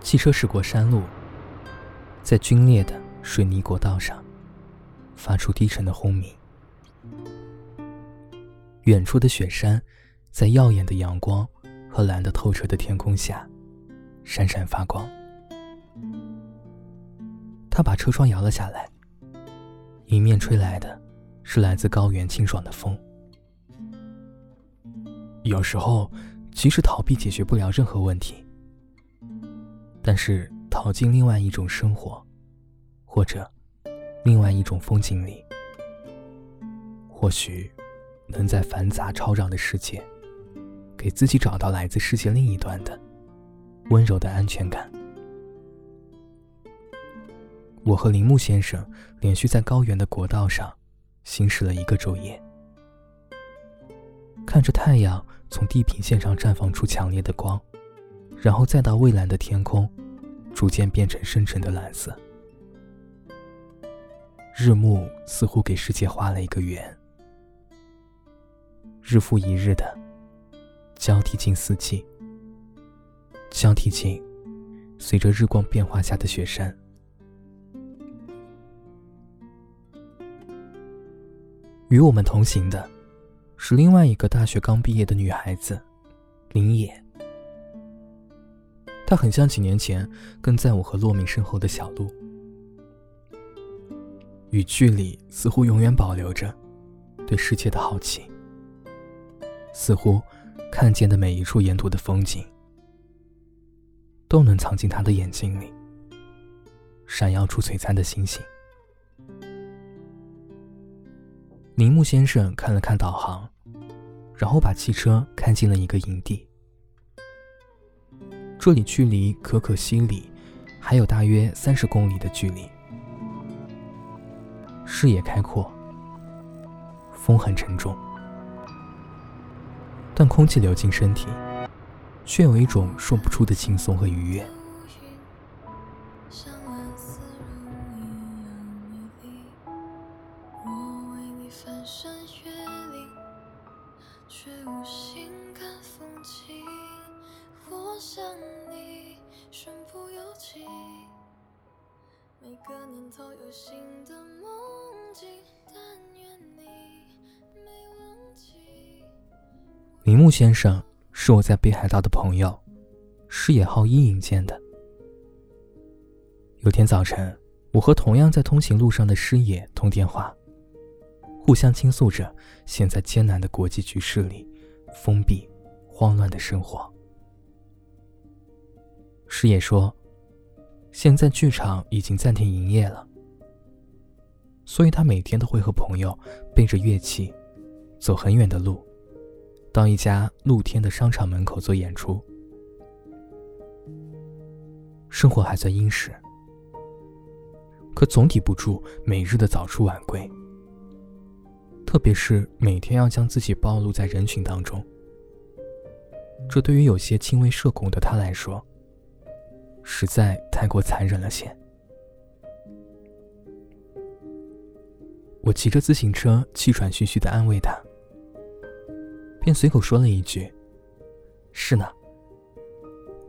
汽车驶过山路，在龟裂的水泥国道上，发出低沉的轰鸣。远处的雪山，在耀眼的阳光和蓝得透彻的天空下，闪闪发光。他把车窗摇了下来，迎面吹来的，是来自高原清爽的风。有时候，即使逃避解决不了任何问题，但是逃进另外一种生活，或者另外一种风景里，或许能在繁杂吵嚷的世界，给自己找到来自世界另一端的温柔的安全感。我和铃木先生连续在高原的国道上行驶了一个昼夜，看着太阳从地平线上绽放出强烈的光，然后再到蔚蓝的天空，逐渐变成深沉的蓝色。日暮似乎给世界画了一个圆，日复一日的交替进四季，交替进随着日光变化下的雪山。与我们同行的，是另外一个大学刚毕业的女孩子，林野。她很像几年前跟在我和洛明身后的小鹿，语句里似乎永远保留着对世界的好奇，似乎看见的每一处沿途的风景，都能藏进她的眼睛里，闪耀出璀璨的星星。铃木先生看了看导航，然后把汽车开进了一个营地。这里距离可可西里还有大约三十公里的距离，视野开阔，风很沉重，但空气流进身体，却有一种说不出的轻松和愉悦。却无心看风景我想你身不由己每个年头有新的梦境，但愿你没忘记。铃木先生是我在北海道的朋友，是野浩一引荐的。有天早晨，我和同样在通行路上的师野通电话，互相倾诉着现在艰难的国际局势里封闭、慌乱的生活。师野说。现在剧场已经暂停营业了，所以他每天都会和朋友背着乐器，走很远的路，到一家露天的商场门口做演出。生活还算殷实，可总抵不住每日的早出晚归，特别是每天要将自己暴露在人群当中，这对于有些轻微社恐的他来说。实在太过残忍了些。我骑着自行车，气喘吁吁的安慰他，便随口说了一句：“是呢，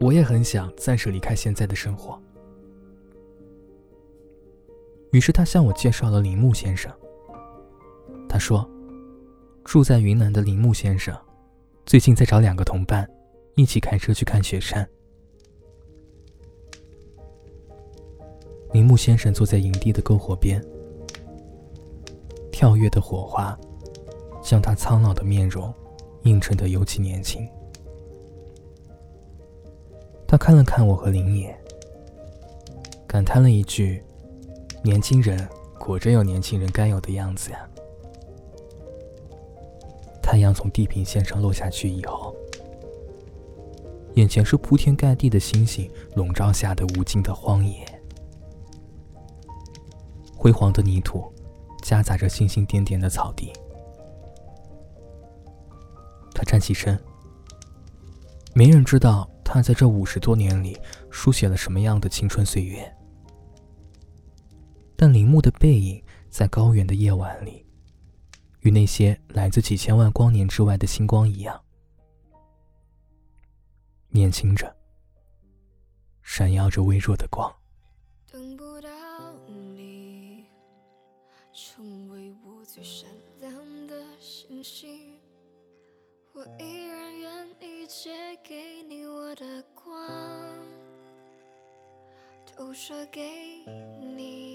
我也很想暂时离开现在的生活。”于是他向我介绍了铃木先生。说：“住在云南的铃木先生，最近在找两个同伴，一起开车去看雪山。”铃木先生坐在营地的篝火边，跳跃的火花将他苍老的面容映衬得尤其年轻。他看了看我和林野，感叹了一句：“年轻人果真有年轻人该有的样子呀。”太阳从地平线上落下去以后，眼前是铺天盖地的星星笼罩下的无尽的荒野。灰黄的泥土，夹杂着星星点点的草地。他站起身，没人知道他在这五十多年里书写了什么样的青春岁月。但铃木的背影在高原的夜晚里，与那些来自几千万光年之外的星光一样，年轻着，闪耀着微弱的光。等不到你，成为我最闪亮的星星，我依然愿意借给你我的光，投射给你，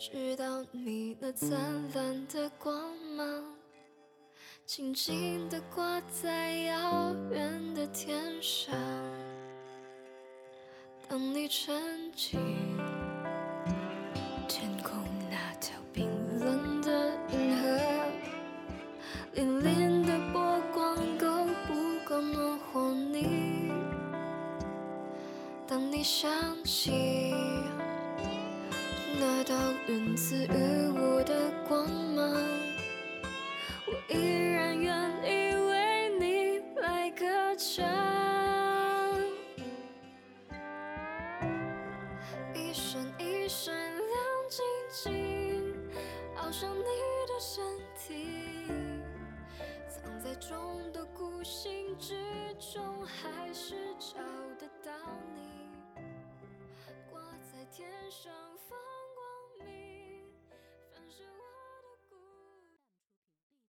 直到你那灿烂的光芒。静静地挂在遥远的天上。当你沉浸那道源自于我的光芒，我依然愿意为你来歌唱。一闪一闪亮晶晶，好像你的身体，藏在众多孤星之中，还是找得到你，挂在天上。